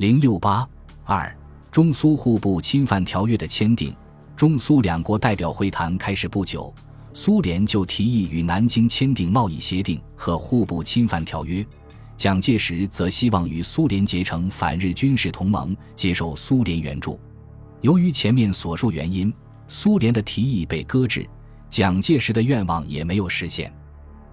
零六八二中苏互不侵犯条约的签订，中苏两国代表会谈开始不久，苏联就提议与南京签订贸易协定和互不侵犯条约。蒋介石则希望与苏联结成反日军事同盟，接受苏联援助。由于前面所述原因，苏联的提议被搁置，蒋介石的愿望也没有实现。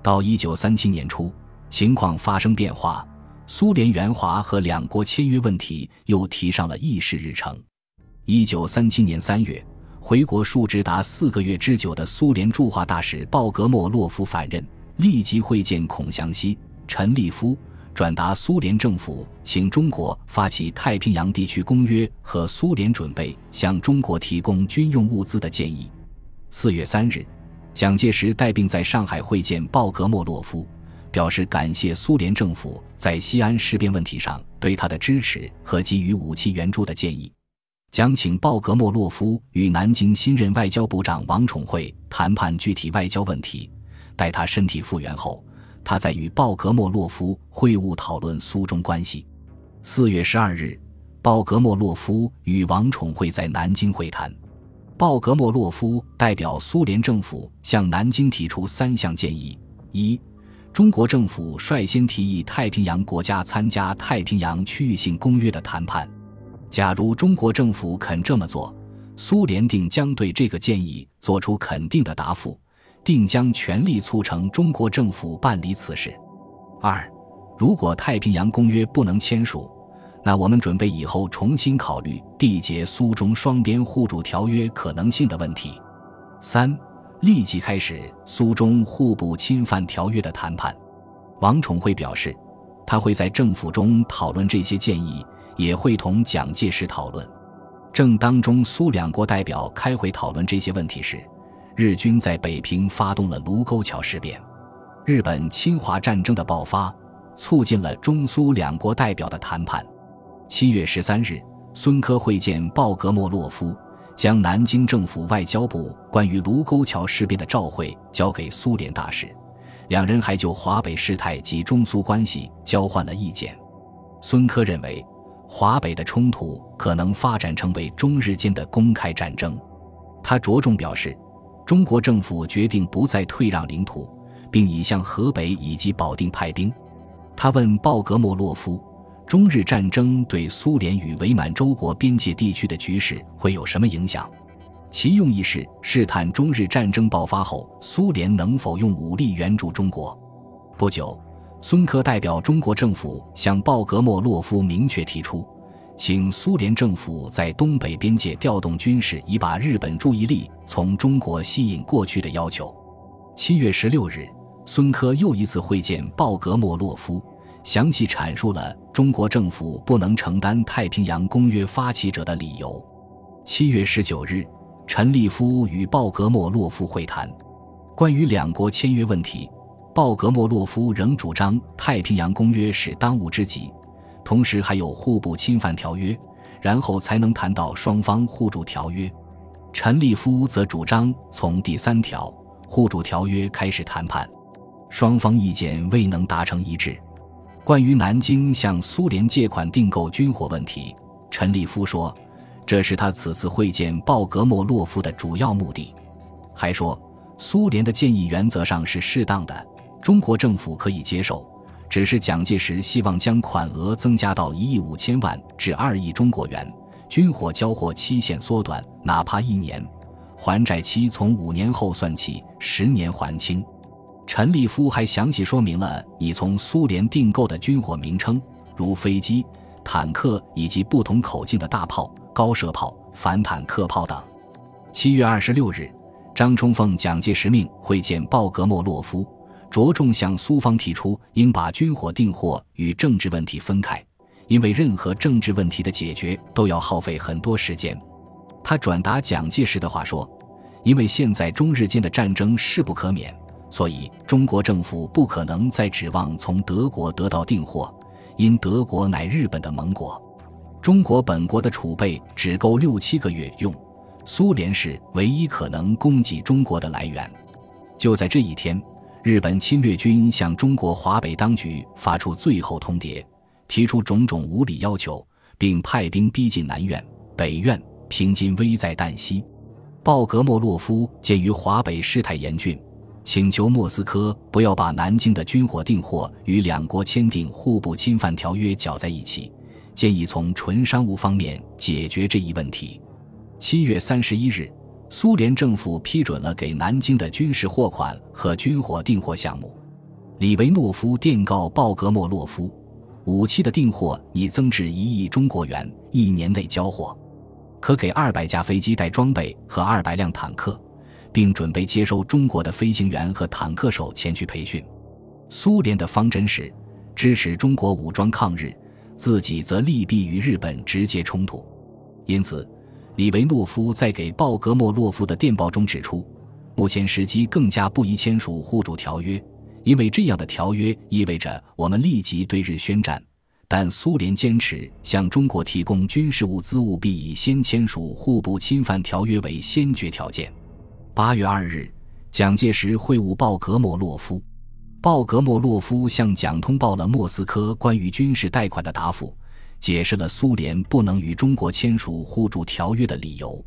到一九三七年初，情况发生变化，苏联援华和两国签约问题又提上了议事日程。一九三七年三月，回国数职达四个月之久的苏联驻华大使鲍格莫洛夫返任，立即会见孔祥熙、陈立夫。转达苏联政府请中国发起太平洋地区公约和苏联准备向中国提供军用物资的建议。四月三日，蒋介石带病在上海会见鲍格莫洛夫，表示感谢苏联政府在西安事变问题上对他的支持和给予武器援助的建议。蒋请鲍格莫洛夫与南京新任外交部长王宠惠谈判具体外交问题，待他身体复原后。他再与鲍格莫洛夫会晤讨论苏中关系。四月十二日，鲍格莫洛夫与王宠惠在南京会谈。鲍格莫洛夫代表苏联政府向南京提出三项建议：一、中国政府率先提议太平洋国家参加太平洋区域性公约的谈判；假如中国政府肯这么做，苏联定将对这个建议作出肯定的答复。定将全力促成中国政府办理此事。二，如果太平洋公约不能签署，那我们准备以后重新考虑缔结苏中双边互助条约可能性的问题。三，立即开始苏中互不侵犯条约的谈判。王宠惠表示，他会在政府中讨论这些建议，也会同蒋介石讨论。正当中苏两国代表开会讨论这些问题时。日军在北平发动了卢沟桥事变，日本侵华战争的爆发，促进了中苏两国代表的谈判。七月十三日，孙科会见鲍格莫洛夫，将南京政府外交部关于卢沟桥事变的照会交给苏联大使，两人还就华北事态及中苏关系交换了意见。孙科认为，华北的冲突可能发展成为中日间的公开战争，他着重表示。中国政府决定不再退让领土，并已向河北以及保定派兵。他问鲍格莫洛夫：“中日战争对苏联与伪满洲国边界地区的局势会有什么影响？其用意是试探中日战争爆发后，苏联能否用武力援助中国。”不久，孙科代表中国政府向鲍格莫洛夫明确提出。请苏联政府在东北边界调动军事，以把日本注意力从中国吸引过去的要求。七月十六日，孙科又一次会见鲍格莫洛夫，详细阐述了中国政府不能承担太平洋公约发起者的理由。七月十九日，陈立夫与鲍格莫洛夫会谈，关于两国签约问题，鲍格莫洛夫仍主张太平洋公约是当务之急。同时还有互不侵犯条约，然后才能谈到双方互助条约。陈立夫则主张从第三条互助条约开始谈判，双方意见未能达成一致。关于南京向苏联借款订购军火问题，陈立夫说，这是他此次会见鲍格莫洛夫的主要目的。还说，苏联的建议原则上是适当的，中国政府可以接受。只是蒋介石希望将款额增加到一亿五千万至二亿中国元，军火交货期限缩短，哪怕一年，还债期从五年后算起，十年还清。陈立夫还详细说明了已从苏联订购的军火名称，如飞机、坦克以及不同口径的大炮、高射炮、反坦克炮等。七月二十六日，张冲奉蒋介石命会见鲍格莫洛夫。着重向苏方提出，应把军火订货与政治问题分开，因为任何政治问题的解决都要耗费很多时间。他转达蒋介石的话说：“因为现在中日间的战争势不可免，所以中国政府不可能再指望从德国得到订货，因德国乃日本的盟国，中国本国的储备只够六七个月用，苏联是唯一可能供给中国的来源。”就在这一天。日本侵略军向中国华北当局发出最后通牒，提出种种无理要求，并派兵逼近南苑、北苑，平津危在旦夕。鲍格莫洛夫鉴于华北事态严峻，请求莫斯科不要把南京的军火订货与两国签订互不侵犯条约搅在一起，建议从纯商务方面解决这一问题。七月三十一日，苏联政府批准了给南京的军事货款和军火订货项目。李维诺夫电告鲍格莫洛夫，武器的订货已增至一亿中国元，一年内交货。可给二百架飞机带装备和二百辆坦克，并准备接收中国的飞行员和坦克手前去培训。苏联的方针是支持中国武装抗日，自己则利弊与日本直接冲突。因此，李维诺夫在给鲍格莫洛夫的电报中指出，目前时机更加不宜签署互助条约，因为这样的条约意味着我们立即对日宣战。但苏联坚持向中国提供军事物资，务必以先签署互不侵犯条约为先决条件。八月二日，蒋介石会晤鲍格莫洛夫，鲍格莫洛夫向蒋通报了莫斯科关于军事贷款的答复，解释了苏联不能与中国签署互助条约的理由。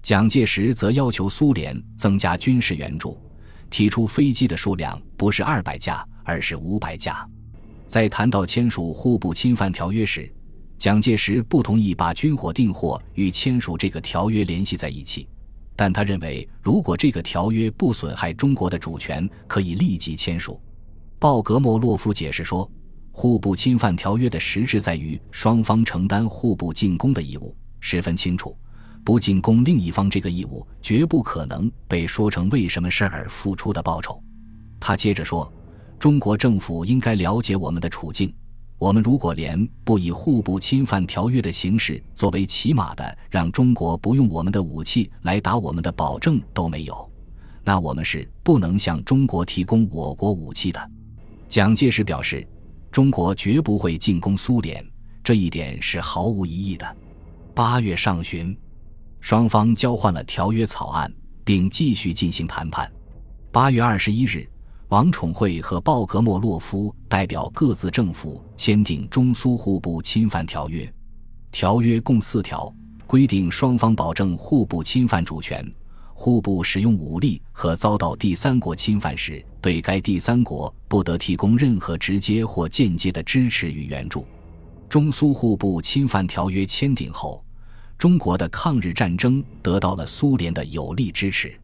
蒋介石则要求苏联增加军事援助，提出飞机的数量不是二百架，而是五百架。在谈到签署互不侵犯条约时，蒋介石不同意把军火订货与签署这个条约联系在一起，但他认为如果这个条约不损害中国的主权，可以立即签署。鲍格莫洛夫解释说，互不侵犯条约的实质在于双方承担互不进攻的义务，十分清楚，不进攻另一方这个义务绝不可能被说成为什么事而付出的报酬。他接着说。中国政府应该了解我们的处境。我们如果连不以互不侵犯条约的形式作为起码的让中国不用我们的武器来打我们的保证都没有，那我们是不能向中国提供我国武器的。蒋介石表示，中国绝不会进攻苏联，这一点是毫无疑义的。八月上旬，双方交换了条约草案，并继续进行谈判。八月二十一日。王宠惠和鲍格莫洛夫代表各自政府签订中苏互不侵犯条约。条约共四条，规定双方保证互不侵犯主权，互不使用武力和遭到第三国侵犯时，对该第三国不得提供任何直接或间接的支持与援助。中苏互不侵犯条约签订后，中国的抗日战争得到了苏联的有力支持。